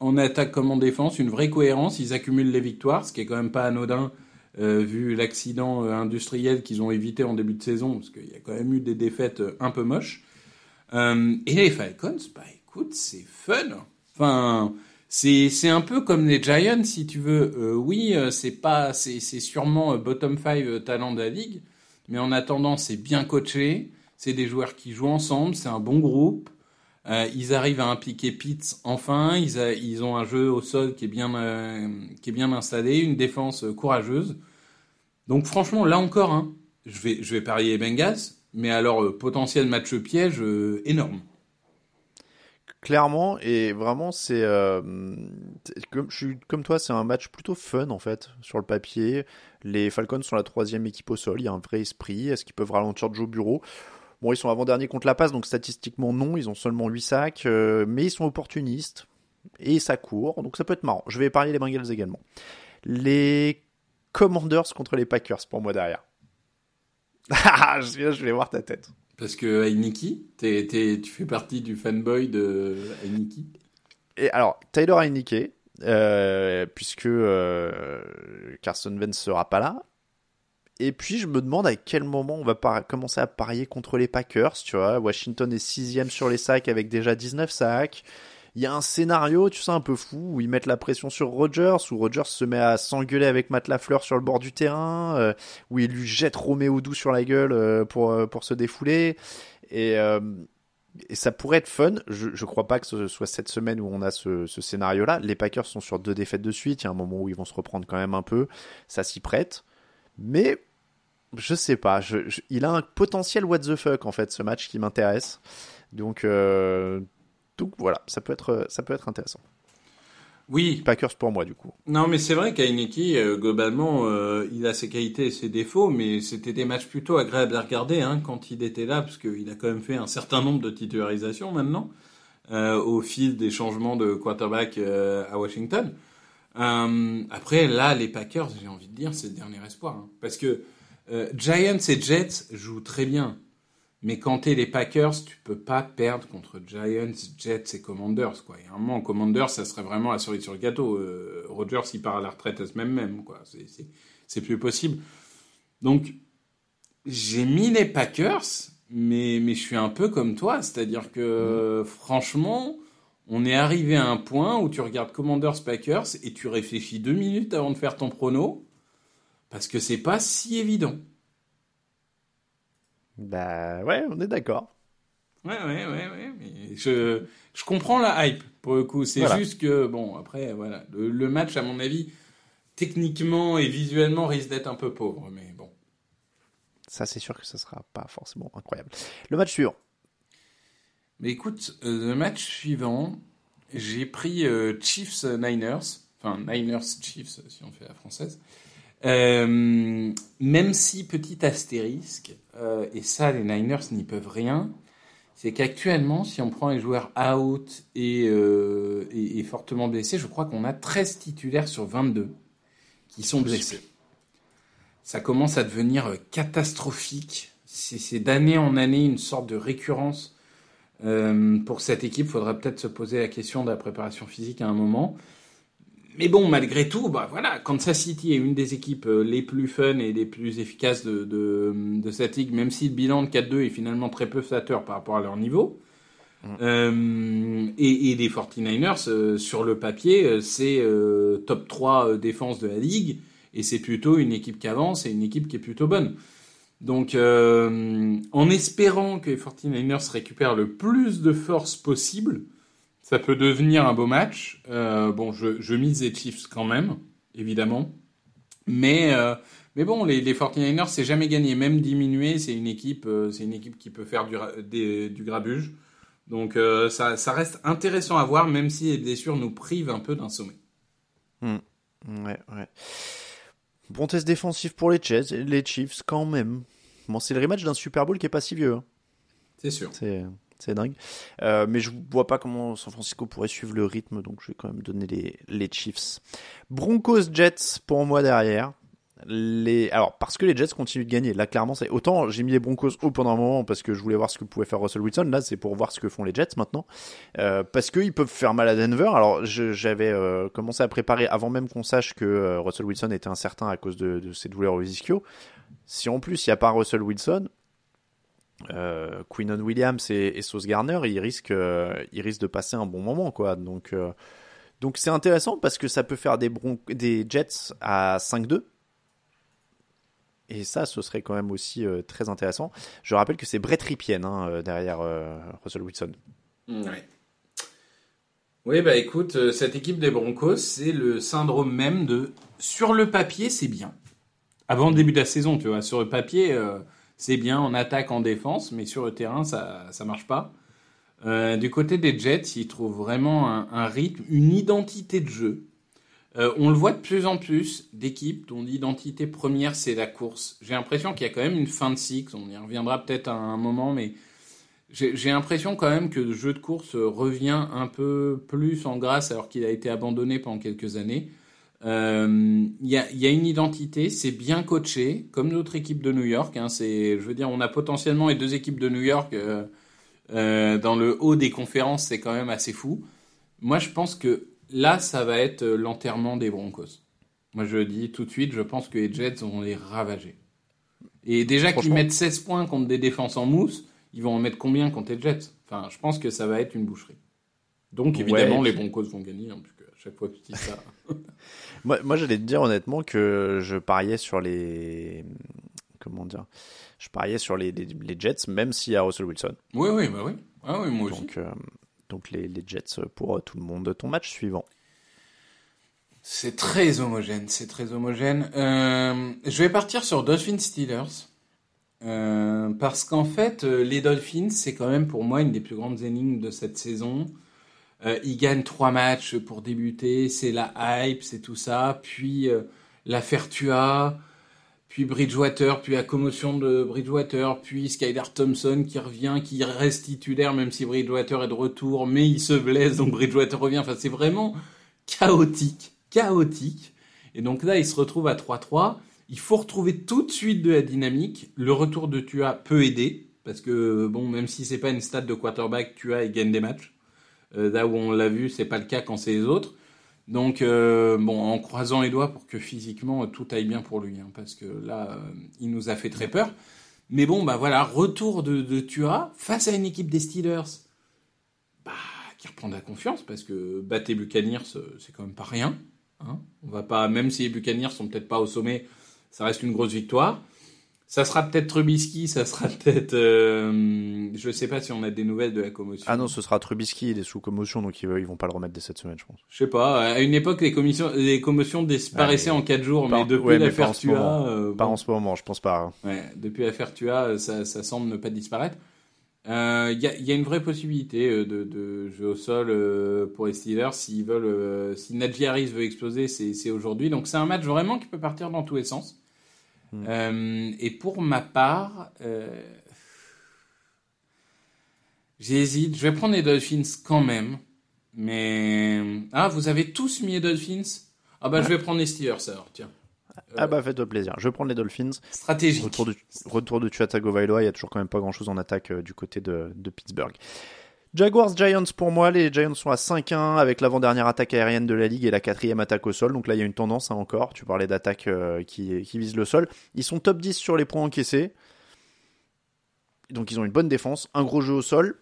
en attaque comme en défense, une vraie cohérence. Ils accumulent les victoires, ce qui est quand même pas anodin euh, vu l'accident industriel qu'ils ont évité en début de saison, parce qu'il y a quand même eu des défaites un peu moches. et les Falcons, bah écoute, c'est fun. Enfin, c'est un peu comme les Giants, si tu veux. Euh, oui, euh, c'est pas, c'est sûrement euh, bottom 5 talent de la ligue, mais en attendant, c'est bien coaché. C'est des joueurs qui jouent ensemble, c'est un bon groupe. ils arrivent à impliquer Pitts enfin. Ils, ont un jeu au sol qui est bien, installé, une défense courageuse. Donc franchement, là encore, hein, je vais, je vais parier Bengals, mais alors potentiel match piège énorme Clairement, et vraiment, c'est euh, comme je suis comme toi, c'est un match plutôt fun en fait sur le papier. Les Falcons sont la troisième équipe au sol, il y a un vrai esprit. Est-ce qu'ils peuvent ralentir Joe Bureau Bon, ils sont avant-dernier contre la passe, donc statistiquement non, ils ont seulement 8 sacs, euh, mais ils sont opportunistes et ça court, donc ça peut être marrant. Je vais parler des Bengals également. Les Commanders contre les Packers pour moi derrière. je vais voir ta tête. Parce que Heineken, tu fais partie du fanboy de Heineken Et alors, Taylor Heineken, euh, puisque euh, Carson Wentz sera pas là. Et puis je me demande à quel moment on va commencer à parier contre les Packers, tu vois. Washington est sixième sur les sacs avec déjà 19 sacs il y a un scénario, tu sais, un peu fou, où ils mettent la pression sur Rogers, où Rogers se met à s'engueuler avec Matt Lafleur sur le bord du terrain, euh, où il lui jette Roméo Doux sur la gueule euh, pour, euh, pour se défouler. Et, ça pourrait être fun. Je, je crois pas que ce soit cette semaine où on a ce, scénario-là. Les Packers sont sur deux défaites de suite. Il y a un moment où ils vont se reprendre quand même un peu. Ça s'y prête. Mais je sais pas. Il a un potentiel what the fuck en fait ce match qui m'intéresse. Donc donc voilà, ça peut être, ça peut être intéressant. Oui. Packers pour moi, du coup. Non, mais c'est vrai qu'Aineki, euh, globalement, euh, il a ses qualités et ses défauts, mais c'était des matchs plutôt agréables à regarder hein, quand il était là, parce qu'il a quand même fait un certain nombre de titularisations maintenant, euh, au fil des changements de quarterback à Washington. après, là, les Packers, j'ai envie de dire, c'est le dernier espoir. Hein, parce que Giants et Jets jouent très bien. Mais quand t'es les Packers, tu peux pas perdre contre Giants, Jets et Commanders. Quoi. Il y a un moment, Commanders, ça serait vraiment la cerise sur le gâteau. Euh, Rodgers, il part à la retraite à ce même même. Quoi. C'est, plus possible. Donc, j'ai mis les Packers, mais, mais je suis un peu comme toi. C'est-à-dire que, franchement, on est arrivé à un point où tu regardes Commanders, Packers, et tu réfléchis deux minutes avant de faire ton prono, parce que c'est pas si évident. Bah ouais, on est d'accord. Ouais, ouais, ouais, ouais. Mais je, je comprends la hype pour le coup. C'est juste que, bon, après, voilà. Le, match, à mon avis, techniquement et visuellement, risque d'être un peu pauvre. Mais bon. Ça, c'est sûr que ce sera pas forcément incroyable. Le match suivant. Mais écoute, euh, le match suivant, j'ai pris euh, Chiefs Niners. Enfin, Niners Chiefs, si on fait la française. Euh, même si, petit astérisque, euh, et ça, les Niners n'y peuvent rien, c'est qu'actuellement, si on prend les joueurs out et, euh, et, fortement blessés, je crois qu'on a 13 titulaires sur 22 qui sont blessés. Ça commence à devenir catastrophique. C'est d'année en année une sorte de récurrence. pour cette équipe, il faudra peut-être se poser la question de la préparation physique à un moment. Mais bon, malgré tout, bah voilà, Kansas City est une des équipes euh, les plus fun et les plus efficaces de, de, cette ligue, même si le bilan de 4-2 est finalement très peu flatteur par rapport à leur niveau. Mm. Euh, et, et, les 49ers, euh, sur le papier, c'est top 3 défense de la ligue, et c'est plutôt une équipe qui avance et une équipe qui est plutôt bonne. Donc, en espérant que les 49ers récupèrent le plus de force possible, ça peut devenir un beau match. Euh, bon, je, je, mise les Chiefs quand même, évidemment. Mais, euh, mais bon, les, les 49ers, c'est jamais gagné. Même diminué, c'est une, équipe, euh, c'est une équipe qui peut faire du, du grabuge. Donc ça, ça, reste intéressant à voir, même si les blessures nous privent un peu d'un sommet. Hmm. Ouais, ouais. Bon test défensif pour les Chiefs, les Chiefs quand même. Bon, c'est le rematch d'un Super Bowl qui est pas si vieux. Hein. C'est sûr. C'est c'est dingue. Euh, mais je vois pas comment San Francisco pourrait suivre le rythme, donc je vais quand même donner les, les Chiefs. Broncos Jets pour moi derrière. Alors, parce que les Jets continuent de gagner. Là, clairement, c'est autant j'ai mis les Broncos haut pendant un moment parce que je voulais voir ce que pouvait faire Russell Wilson. Là, c'est pour voir ce que font les Jets maintenant. Euh, parce qu'ils peuvent faire mal à Denver. Alors, j'avais euh, commencé à préparer avant même qu'on sache que Russell Wilson était incertain à cause de, de ses douleurs au ischio. Si en plus il n'y a pas Russell Wilson, euh, Quinnon Williams et, Sauce Garner, ils risquent, euh, ils risquent de passer un bon moment, quoi. Donc, euh, donc c'est intéressant parce que ça peut faire des, des Jets à 5-2. Et ça, ce serait quand même aussi très intéressant. Je rappelle que c'est Brett Ripien hein, derrière Russell Wilson. Ouais. Oui, bah écoute, cette équipe des Broncos, c'est le syndrome même de sur le papier, c'est bien. Avant le début de la saison, tu vois, sur le papier, c'est bien en attaque, en défense, mais sur le terrain, ça ça marche pas. Euh, du côté des Jets, ils trouvent vraiment un, rythme, une identité de jeu. Euh, on le voit de plus en plus d'équipes dont l'identité première c'est la course. J'ai l'impression qu'il y a quand même une fin de cycle. On y reviendra peut-être à un moment, mais j'ai l'impression quand même que le jeu de course revient un peu plus en grâce alors qu'il a été abandonné pendant quelques années. Euh, Il y, a, il y a une identité, c'est bien coaché, comme notre équipe de New York. Hein, c'est, je veux dire, on a potentiellement les deux équipes de New York euh, euh, dans le haut des conférences, c'est quand même assez fou. Moi, je pense que là, ça va être euh, l'enterrement des Broncos. Moi, je le dis tout de suite, je pense que les Jets vont les ravager. Et déjà qu'ils mettent 16 points contre des défenses en mousse, ils vont en mettre combien contre les Jets? Enfin, je pense que ça va être une boucherie. Donc, Ouais, évidemment, les Broncos vont gagner, hein, puisque à chaque fois que tu dis ça. Moi, moi j'allais te dire honnêtement que je pariais sur les. Comment dire Je pariais sur les, les, les Jets, même s'il y a Russell Wilson. oui, oui, bah oui. Ah oui, moi aussi. Donc, euh, donc les, les Jets pour tout le monde. Ton match suivant. C'est très homogène, c'est très homogène. Euh, je vais partir sur Dolphins Steelers. Euh, parce qu'en fait, les Dolphins, c'est quand même pour moi une des plus grandes énigmes de cette saison. Euh, ils gagnent trois matchs pour débuter, c'est la hype, c'est tout ça. Puis euh, l'affaire Tua, puis Bridgewater, puis la commotion de Bridgewater, puis Skylar Thompson qui revient, qui reste titulaire même si Bridgewater est de retour, mais il se blesse, donc Bridgewater revient. Enfin, c'est vraiment chaotique, chaotique. Et donc là, il se retrouve à 3-3. Il faut retrouver tout de suite de la dynamique. Le retour de Tua peut aider, parce que bon, même si c'est pas une stat de quarterback, Tua il gagne des matchs. Euh, là où on l'a vu, c'est pas le cas quand c'est les autres. Donc euh, bon, en croisant les doigts pour que physiquement euh, tout aille bien pour lui, hein, parce que là, il nous a fait très peur. Mais bon, bah voilà, retour de, de Tua face à une équipe des Steelers, bah qui reprend de la confiance, parce que battre les Buccaneers, c'est quand même pas rien. Hein. On va pas, même si les Buccaneers sont peut-être pas au sommet, ça reste une grosse victoire. Ça sera peut-être Trubisky, ça sera peut-être, euh, je sais pas si on a des nouvelles de la commotion. Ah non, ce sera Trubisky, il est sous commotion, donc ils, ils vont pas le remettre dès cette semaine, je pense. Je sais pas. À une époque, les, commissions, les commotions disparaissaient en 4 jours, mais depuis ouais, l'affaire en ce Tua, moment. euh, Pas bon. en ce moment, je pense pas. hein. Ouais, depuis l'affaire Tua, euh, ça, ça semble ne pas disparaître. Euh, Il y, a, il y a une vraie possibilité euh, de, de jeu au sol euh, pour les Steelers. S'ils veulent, euh, si Najee Harris veut exploser, c'est aujourd'hui. Donc c'est un match vraiment qui peut partir dans tous les sens. Hmm. Euh, et pour ma part, euh, j'hésite. Je vais prendre les Dolphins quand même. Mais ah, vous avez tous mis les Dolphins? Ah bah je vais prendre les Steelers alors. Tiens, Ah bah faites-toi plaisir. Je vais prendre les Dolphins. stratégique. Retour de, retour de Tua Tagovailoa, il y a toujours quand même pas grand chose en attaque euh, du côté de, de Pittsburgh. Jaguars Giants pour moi, les Giants sont à 5-1 avec l'avant-dernière attaque aérienne de la ligue et la quatrième attaque au sol. Donc là il y a une tendance hein, encore. Tu parlais d'attaque euh, qui, qui vise le sol. Ils sont top 10 sur les points encaissés. Donc ils ont une bonne défense, un gros jeu au sol.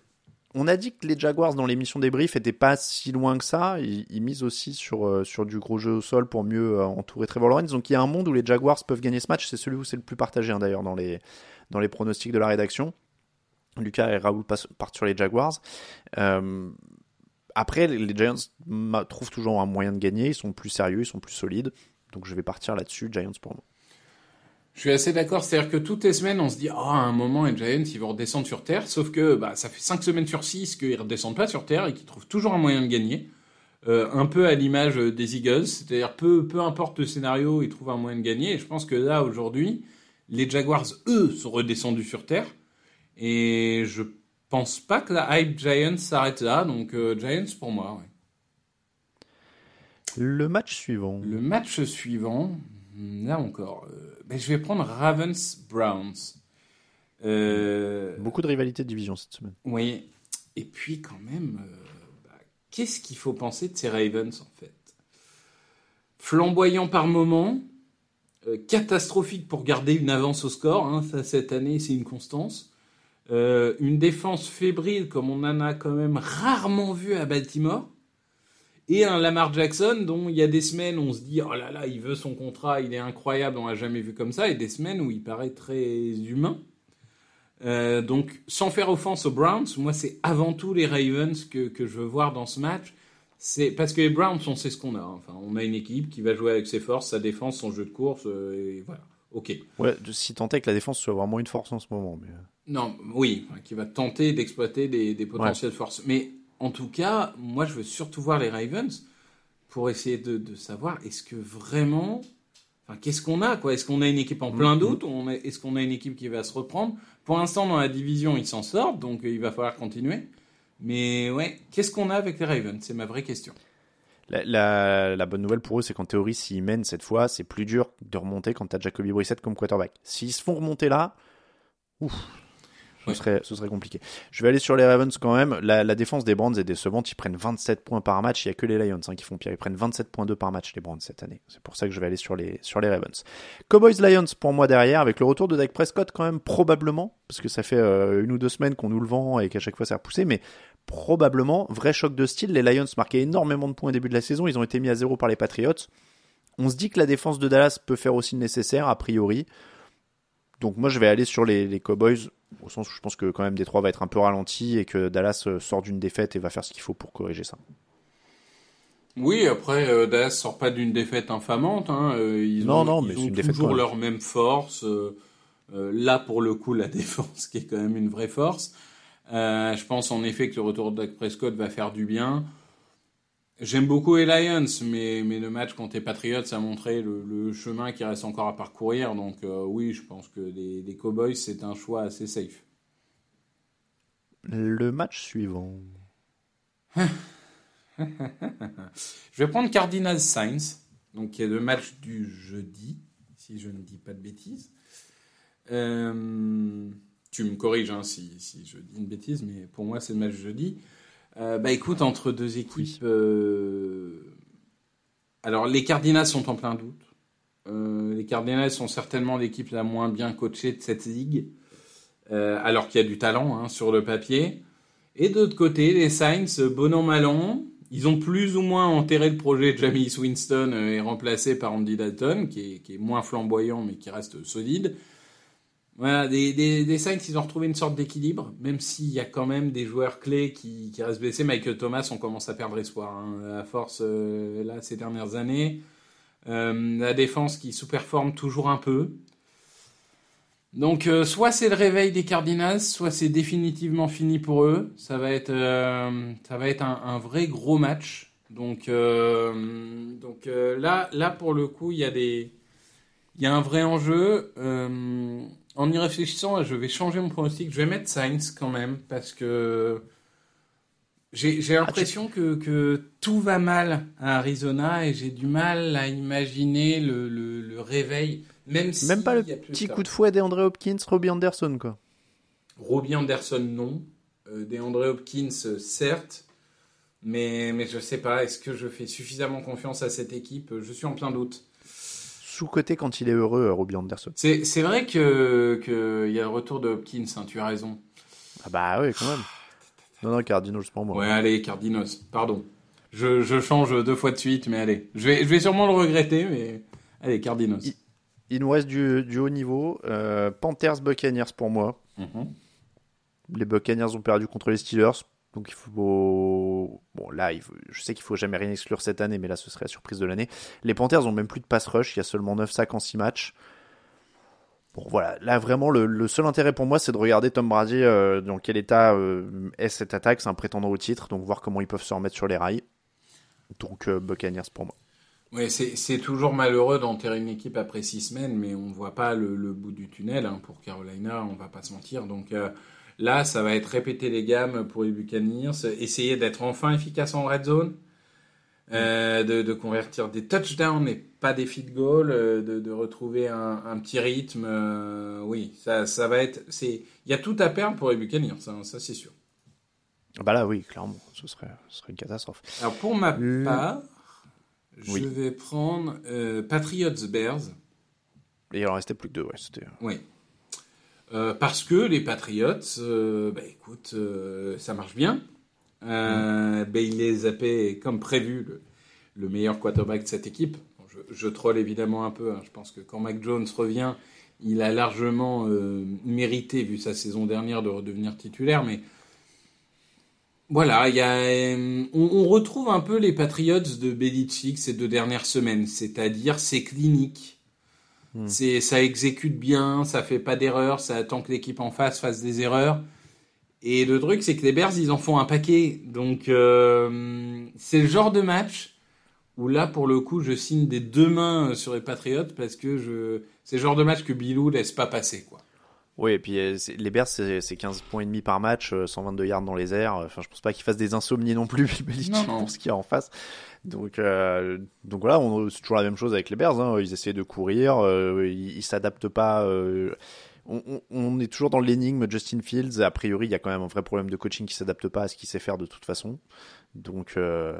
On a dit que les Jaguars dans l'émission débrief étaient pas si loin que ça. Ils, misent aussi sur, euh, sur du gros jeu au sol pour mieux euh, entourer Trevor Lawrence. Donc il y a un monde où les Jaguars peuvent gagner ce match. C'est celui où c'est le plus partagé hein, d'ailleurs dans les pronostics de la rédaction. Lucas et Raoul partent sur les Jaguars. Euh, après, les Giants trouvent toujours un moyen de gagner. Ils sont plus sérieux, ils sont plus solides. Donc je vais partir là-dessus, Giants pour moi. Je suis assez d'accord, c'est-à-dire que toutes les semaines, on se dit, ah, à un moment, les Giants, ils vont redescendre sur Terre, sauf que bah, ça fait 5 semaines sur 6 qu'ils redescendent pas sur Terre et qu'ils trouvent toujours un moyen de gagner. Euh, un peu à l'image des Eagles, c'est-à-dire peu, peu importe le scénario, ils trouvent un moyen de gagner. Et je pense que là, aujourd'hui, les Jaguars, eux, sont redescendus sur Terre. Et je pense pas que la hype Giants s'arrête là, donc euh, Giants pour moi. ouais. Le match suivant. Le match suivant, là encore, euh, ben, je vais prendre Ravens Browns. Euh, Beaucoup de rivalité de division cette semaine. oui, et puis quand même, bah, qu'est-ce qu'il faut penser de ces Ravens en fait? Flamboyant par moment, catastrophique pour garder une avance au score, hein, ça cette année c'est une constance. Euh, une défense fébrile comme on en a quand même rarement vu à Baltimore. Et un Lamar Jackson dont il y a des semaines on se dit oh là là il veut son contrat, il est incroyable, on l'a jamais vu comme ça, et des semaines où il paraît très humain. Euh, donc, sans faire offense aux Browns, moi, c'est avant tout les Ravens que, que je veux voir dans ce match. C'est parce que les Browns, on sait ce qu'on a. hein. Enfin, on a une équipe qui va jouer avec ses forces, sa défense, son jeu de course, euh, voilà. Ok. Ouais, si tant est que la défense soit vraiment une force en ce moment. Mais... Non, oui, qui va tenter d'exploiter des, des potentielles forces. Mais en tout cas, moi, je veux surtout voir les Ravens pour essayer de, de savoir est-ce que vraiment, enfin, qu'est-ce qu'on a, quoi? Est-ce qu'on a une équipe en plein Mhm. doute? Est- Est-ce qu'on a une équipe qui va se reprendre? Pour l'instant, dans la division, ils s'en sortent, donc euh, il va falloir continuer. Mais ouais, qu'est-ce qu'on a avec les Ravens? C'est ma vraie question. La, la- la bonne nouvelle pour eux, c'est qu'en théorie, s'ils mènent cette fois, c'est plus dur de remonter quand t'as Jacoby Brissett comme quarterback. S'ils se font remonter là, ouf, ce, serait, ce serait compliqué. Je vais aller sur les Ravens quand même. La, la défense des Browns est décevante. Ils prennent 27 points par match. Il y a que les Lions hein, qui font pire. Ils prennent 27.2 par match, les Browns, cette année. C'est pour ça que je vais aller sur les, sur les Ravens. Cowboys Lions pour moi derrière, avec le retour de Dak Prescott quand même, probablement, parce que ça fait euh, une ou deux semaines qu'on nous le vend et qu'à chaque fois ça a repoussé, mais probablement, vrai choc de style. Les Lions marquaient énormément de points au début de la saison. Ils ont été mis à zéro par les Patriots. On se dit que la défense de Dallas peut faire aussi le nécessaire, a priori. Donc moi, je vais aller sur les, les Cowboys, au sens où je pense que quand même Détroit va être un peu ralenti et que Dallas euh, sort d'une défaite et va faire ce qu'il faut pour corriger ça. Oui, après, euh, Dallas sort pas d'une défaite infamante. Hein. euh, ils Non, ont, non, ils mais c'est ont une toujours leur même force. euh, euh, là, pour le coup, la défense qui est quand même une vraie force. Euh, je pense en effet que le retour de Dak Prescott va faire du bien. J'aime beaucoup les Lions, mais, mais le match contre les Patriots a montré le, le chemin qui reste encore à parcourir. Donc euh, oui, je pense que les, les Cowboys, c'est un choix assez safe. Le match suivant. Je vais prendre Cardinals Saints, donc qui est le match du jeudi, si je ne dis pas de bêtises. Euh, tu me corriges hein, si, si je dis une bêtise, mais pour moi c'est le match jeudi. Euh, bah écoute, entre deux équipes, euh, alors les Cardinals sont en plein doute. Euh, les Cardinals sont certainement l'équipe la moins bien coachée de cette ligue, alors qu'il y a du talent hein, sur le papier. Et de l'autre côté, les Saints, bon an mal an, ils ont plus ou moins enterré le projet de Jameis Winston et remplacé par Andy Dalton, qui est, qui est moins flamboyant mais qui reste solide. Voilà, des, des, des Saints, ils ont retrouvé une sorte d'équilibre, même s'il y a quand même des joueurs clés qui, qui restent blessés. Michael Thomas, on commence à perdre espoir, hein, à force, euh, là, ces dernières années. Euh, la défense qui sous-performe toujours un peu. Donc, euh, soit c'est le réveil des Cardinals, soit c'est définitivement fini pour eux. Ça va être, ça va être un, un vrai gros match. Donc, donc là, là, pour le coup, il y a des, il y a un vrai enjeu. Euh, en y réfléchissant, je vais changer mon pronostic. Je vais mettre Sainz quand même parce que j'ai j'ai l'impression que, que tout va mal à Arizona et j'ai du mal à imaginer le, le, le réveil. Même, si Même pas le petit coup de fouet d'André Hopkins, Robbie Anderson, quoi. Robbie Anderson, non. Euh, DeAndre Hopkins, certes. Mais, mais je sais pas, est-ce que je fais suffisamment confiance à cette équipe? Je suis en plein doute. Sous-côté quand il est heureux, euh, Robbie Anderson. C'est vrai que qu'il y a le retour de Hopkins, hein, tu as raison. Ah bah oui, quand même. Non, non, Cardinals pour moi. Ouais, allez, Cardinos, pardon. Je, je change deux fois de suite, mais allez. Je vais, je vais sûrement le regretter, mais allez, Cardinos. Il- Il nous reste du, du haut niveau. Euh, Panthers Buccaneers pour moi. Mhm. Les Buccaneers ont perdu contre les Steelers. Donc il faut. Bon, là, je sais qu'il faut jamais rien exclure cette année, mais là, ce serait la surprise de l'année. Les Panthers ont même plus de pass rush. Il y a seulement 9 sacs en 6 matchs. Bon, voilà. Là, vraiment, le, seul intérêt pour moi, c'est de regarder Tom Brady euh, dans quel état euh, est cette attaque. C'est un prétendant au titre. Donc voir comment ils peuvent se remettre sur les rails. Donc euh, Buccaneers pour moi. Ouais, c'est toujours malheureux d'enterrer une équipe après six semaines, mais on voit pas le, bout du tunnel hein, pour Carolina, on va pas se mentir. Donc euh, là, ça va être répéter les gammes pour les Buccaneers, essayer d'être enfin efficace en red zone, euh, de, de convertir des touchdowns et pas des field goals, euh, de, de retrouver un, un petit rythme. euh, oui, ça, ça va être. c'est Il y a tout à perdre pour les Buccaneers, ça, ça c'est sûr. Bah là, oui, clairement, ce serait, ce serait une catastrophe. Alors pour ma part, je Oui. vais prendre euh, Patriots Bears. Et il en restait plus que deux, ouais. C'était. Oui. Euh, parce que les Patriots, euh, bah écoute, euh, ça marche bien. Euh, Bailey Zappé comme prévu le, le meilleur quarterback de cette équipe. Bon, je, je troll évidemment un peu. hein. Je pense que quand Mac Jones revient, il a largement euh, mérité, vu sa saison dernière, de redevenir titulaire. Mais voilà, il y a, on, on retrouve un peu les Patriots de Belichick ces deux dernières semaines, c'est-à-dire c'est clinique. C'est, ça exécute bien, ça fait pas d'erreurs, ça attend que l'équipe en face fasse des erreurs. Et le truc, c'est que les Bears, ils en font un paquet. Donc, euh, c'est le genre de match où là, pour le coup, je signe des deux mains sur les Patriots parce que je, c'est le genre de match que Bilou laisse pas passer, quoi. Oui, et puis euh, les Bears, c'est c'est 15 points et demi par match, euh, 122 yards dans les airs. Enfin, je pense pas qu'ils fassent des insomnies non plus, Bill Belichick, pour ce qu'il y a en face. Donc, euh, donc voilà, on- c'est toujours la même chose avec les Bears. Hein. Ils essaient de courir, euh, ils ils s'adaptent pas. euh, on, est toujours dans l'énigme Justin Fields. A priori, il y a quand même un vrai problème de coaching qui s'adapte pas à ce qu'il sait faire de toute façon. Donc euh,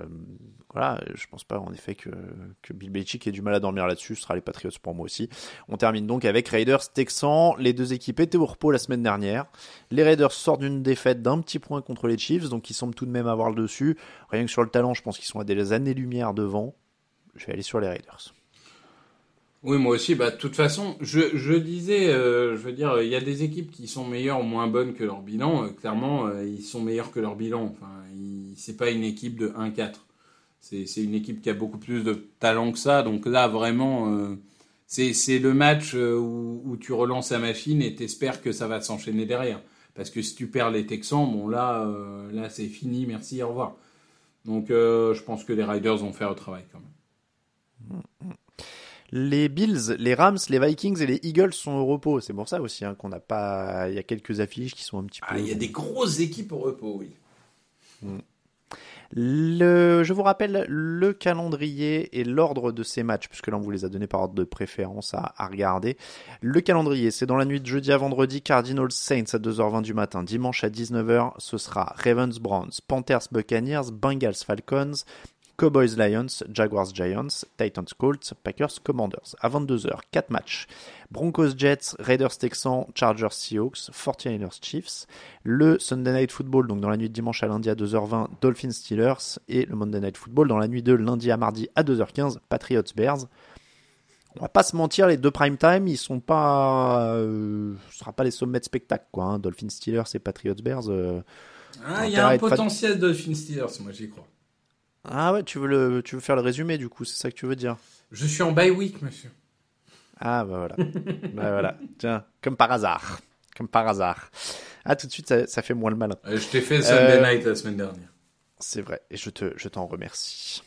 voilà, je pense pas en effet que, que Bill Belichick ait du mal à dormir là-dessus. Ce sera les Patriots pour moi aussi. On termine donc avec Raiders Texans. Les deux équipes étaient au repos la semaine dernière. Les Raiders sortent d'une défaite d'un petit point contre les Chiefs, donc ils semblent tout de même avoir le dessus. Rien que sur le talent, je pense qu'ils sont à des années-lumière devant. Je vais aller sur les Raiders. Oui, moi aussi. Bah, de toute façon, je, disais, euh, je veux dire, il y a des équipes qui sont meilleures ou moins bonnes que leur bilan. Euh, clairement, euh, ils sont meilleurs que leur bilan. Enfin, c'est pas une équipe de 1-4. C'est une équipe qui a beaucoup plus de talent que ça. Donc là, vraiment, c'est le match où, tu relances la machine et t'espères que ça va s'enchaîner derrière. Parce que si tu perds les Texans, bon là, là c'est fini, merci, au revoir. Donc je pense que les Riders vont faire le travail quand même. Les Bills, les Rams, les Vikings et les Eagles sont au repos. C'est pour ça aussi hein, qu'on n'a pas. Il y a quelques affiches qui sont un petit peu. Ah, il y a des grosses équipes au repos, oui. Le, je vous rappelle le calendrier et l'ordre de ces matchs, puisque là on vous les a donnés par ordre de préférence à, à regarder. Le calendrier, c'est dans la nuit de jeudi à vendredi, Cardinals Saints à 2h20 du matin. Dimanche à 19h, ce sera Ravens Browns, Panthers Buccaneers, Bengals Falcons, Cowboys Lions, Jaguars Giants, Titans Colts, Packers Commanders. À 22h, 4 matchs. Broncos Jets, Raiders Texans, Chargers Seahawks, 49ers Chiefs. Le Sunday Night Football, donc dans la nuit de dimanche à lundi à 2h20, Dolphins Steelers. Et le Monday Night Football dans la nuit de lundi à mardi à 2h15, Patriots Bears. On va pas se mentir, les deux prime time, ils sont pas, euh, ce sera pas les sommets de spectacle, quoi. Hein. Dolphins Steelers et Patriots Bears. euh, Ah, il y a un être fan- potentiel Dolphin Steelers, moi j'y crois. Ah ouais, tu veux le, tu veux faire le résumé du coup, c'est ça que tu veux dire. Je suis en bye week, monsieur. Ah bah voilà. bah voilà. Tiens, comme par hasard. Comme par hasard. Ah tout de suite, ça, ça fait moins le malin. Euh, je t'ai fait Sunday Euh, Night la semaine dernière. C'est vrai, et je te, je t'en remercie.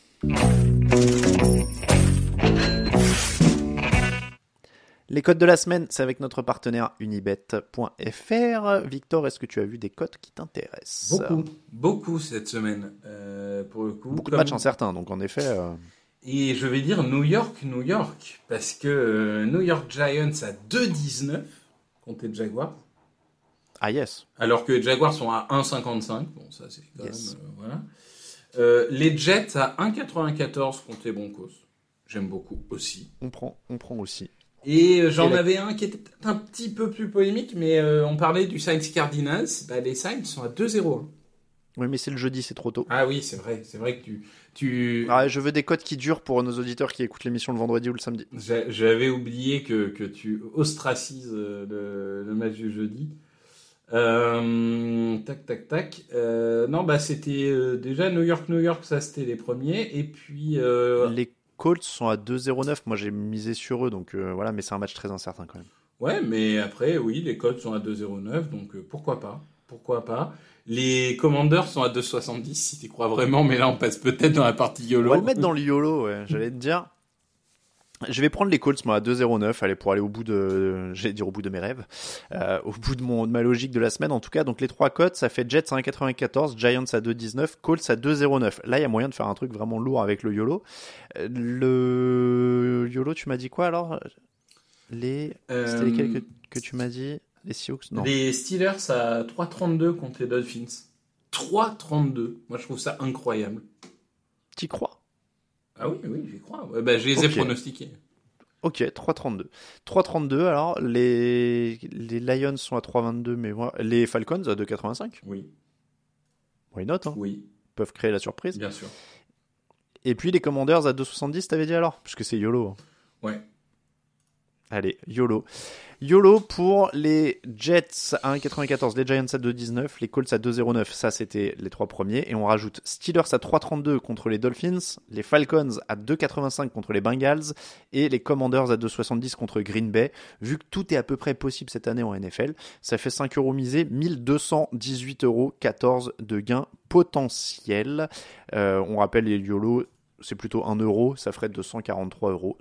Les codes de la semaine, c'est avec notre partenaire unibet.fr. Victor, est-ce que tu as vu des codes qui t'intéressent? Beaucoup, beaucoup cette semaine, euh, pour le coup. Beaucoup de matchs incertains, donc en effet. euh, Et je vais dire New York, New York, parce que euh, New York Giants à 2,19 contre les Jaguars, Ah yes. alors que les Jaguars sont à 1,55. Bon, ça c'est quand Yes. même. voilà. Euh, les Jets à 1,94 contre les Broncos. J'aime beaucoup aussi. On prend, on prend aussi. Et euh, j'en avais un qui était un petit peu plus polémique, mais euh, on parlait du Saints Cardinals. Bah, les Saints sont à 2-0. Oui, mais c'est le jeudi, c'est trop tôt. Ah oui, c'est vrai, c'est vrai que tu, tu, Ah, je veux des codes qui durent pour nos auditeurs qui écoutent l'émission le vendredi ou le samedi. J'a- J'avais oublié que, que tu ostracises euh, le, le match du jeudi. Euh, tac, tac, tac. Euh, non, bah c'était euh, déjà New York, New York, ça c'était les premiers. Et puis, euh, Les Colts sont à 2-0-9. Moi, j'ai misé sur eux, donc euh, voilà, mais c'est un match très incertain quand même. ouais, mais après, oui, les codes sont à 2,09, donc euh, pourquoi pas? Pourquoi pas? Les Commanders sont à 2,70 si tu crois vraiment, mais là on passe peut-être dans la partie On YOLO. va le mettre dans le YOLO, ouais, j'allais te dire. Je vais prendre les Colts, moi, à 2-0-9, allez, pour aller au bout de, j'allais dire au bout de mes rêves, euh, au bout de, mon, de ma logique de la semaine, en tout cas. Donc, les trois cotes, ça fait Jets à 1,94, Giants à 2,19, Colts à 2,09. Là, il y a moyen de faire un truc vraiment lourd avec le YOLO. Euh, Le YOLO, tu m'as dit quoi, alors? Les, Euh, c'était lesquels que, que tu m'as dit? Les Sioux? Non. Les Steelers à 3,32 contre les Dolphins. 3,32. Moi je trouve ça incroyable. T'y crois? Ah oui, oui, j'y crois. Bah, je les ai Ok. pronostiqués. Ok, 3,32. 3,32, alors, les, les Lions sont à 3,22, mais moi, les Falcons à 2,85. Oui, Why not, hein? Oui, Ils peuvent créer la surprise. bien sûr. Et puis les Commanders à 2,70, t'avais dit alors? Puisque c'est YOLO. hein. Ouais. Allez, YOLO. YOLO pour les Jets à 1,94, les Giants à 2,19, les Colts à 2,09. Ça, c'était les trois premiers. Et on rajoute Steelers à 3,32 contre les Dolphins, les Falcons à 2,85 contre les Bengals et les Commanders à 2,70 contre Green Bay. Vu que tout est à peu près possible cette année en NFL, ça fait 5 euros misés, 1218 euros 14 de gains potentiels. Euh, on rappelle les YOLO c'est plutôt 1 euro, ça ferait 243,78 euros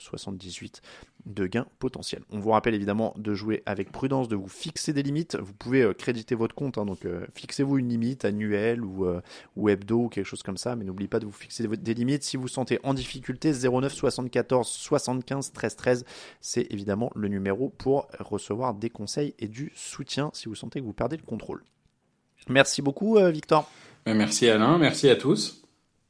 de gains potentiels. On vous rappelle évidemment de jouer avec prudence, de vous fixer des limites. Vous pouvez euh, créditer votre compte, hein, donc euh, fixez-vous une limite annuelle ou, euh, ou hebdo ou quelque chose comme ça, mais n'oubliez pas de vous fixer des limites. Si vous sentez en difficulté, 09 74 75 13 13, c'est évidemment le numéro pour recevoir des conseils et du soutien si vous sentez que vous perdez le contrôle. Merci beaucoup Victor. Merci Alain, merci à tous.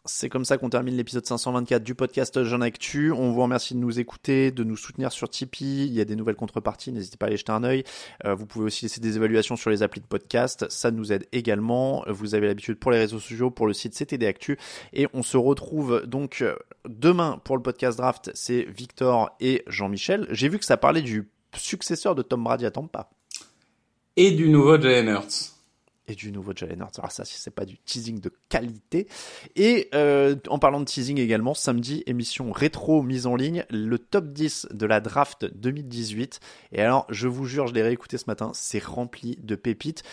C'est comme ça qu'on termine l'épisode 524 du podcast Jean Actu. On vous remercie de nous écouter, de nous soutenir sur Tipeee. Il y a des nouvelles contreparties, n'hésitez pas à aller jeter un œil. Euh, vous pouvez aussi laisser des évaluations sur les applis de podcast, ça nous aide également. Vous avez l'habitude pour les réseaux sociaux, pour le site CTD Actu. Et on se retrouve donc euh, demain pour le podcast draft, c'est Victor et Jean-Michel. J'ai vu que ça parlait du successeur de Tom Brady à Tampa. Et du nouveau Jalen Hurts et du nouveau Jalen Hurts. Alors ça, c'est pas du teasing de qualité. Et euh, en parlant de teasing également, samedi, émission rétro mise en ligne, le top 10 de la draft 2018. Et alors, je vous jure, je l'ai réécouté ce matin, c'est rempli de pépites.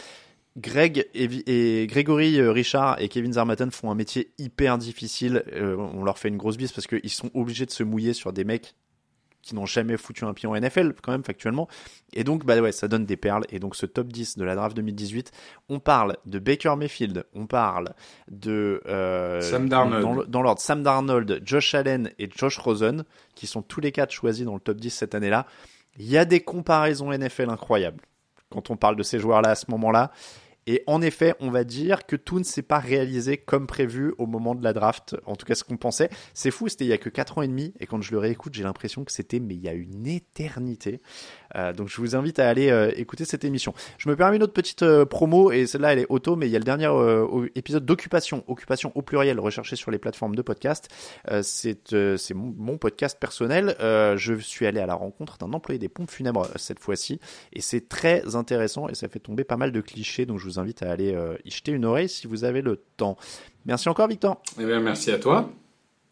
Greg et, Grégory euh, Richard et Kevin Zarmaton font un métier hyper difficile. Euh, on leur fait une grosse bise parce qu'ils sont obligés de se mouiller sur des mecs qui n'ont jamais foutu un pied en NFL, quand même, factuellement. Et donc, bah ouais, ça donne des perles. Et donc, ce top 10 de la draft 2018, on parle de Baker Mayfield, on parle de. Euh, Sam Darnold. Dans, l'ordre, Sam Darnold, Josh Allen et Josh Rosen, qui sont tous les quatre choisis dans le top 10 cette année-là. Il y a des comparaisons NFL incroyables quand on parle de ces joueurs-là à ce moment-là. Et en effet, on va dire que tout ne s'est pas réalisé comme prévu au moment de la draft, en tout cas ce qu'on pensait. C'est fou, c'était il y a que 4 ans et demi, et quand je le réécoute, j'ai l'impression que c'était, mais il y a une éternité. Euh, donc je vous invite à aller euh, écouter cette émission. Je me permets une autre petite euh, promo, et celle-là elle est auto, mais il y a le dernier épisode d'Occupation, Occupation au pluriel, recherché sur les plateformes de podcast. c'est mon, mon, podcast personnel. je suis allé à la rencontre d'un employé des pompes funèbres cette fois-ci, et c'est très intéressant, et ça fait tomber pas mal de clichés, donc je vous invite à aller euh, y jeter une oreille si vous avez le temps. Merci encore Victor. Eh bien, merci à toi.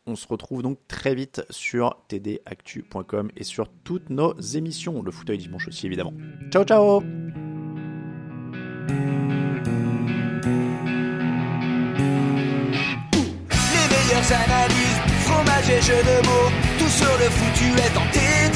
On se retrouve donc très vite sur tdactu.com et sur toutes nos émissions. Le fauteuil dimanche aussi évidemment. Ciao ciao Les meilleures analyses, fromage et jeux de mots, tout sur le foutu est en.